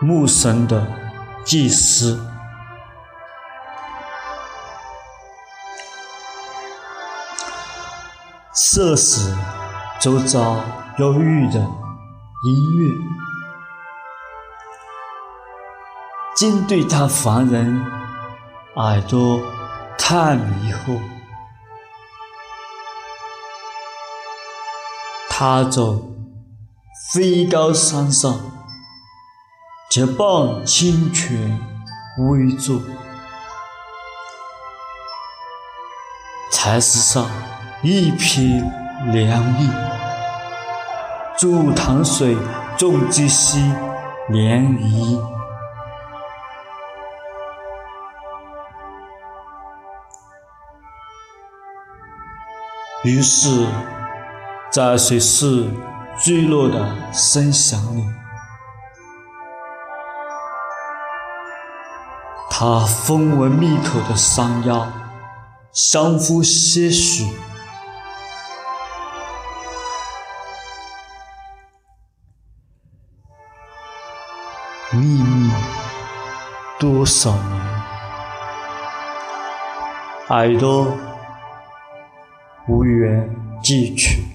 牧神的祭司，射死周遭忧郁的音乐，竟对他凡人耳朵太迷惑。他走飞高山上。结伴清泉微坐，才石上一片凉意。煮糖水，重鸡兮鲢鱼。于是，在水势坠落的声响里。他分文密口的山腰，相互些许，秘密多少年，耳朵无缘寄去。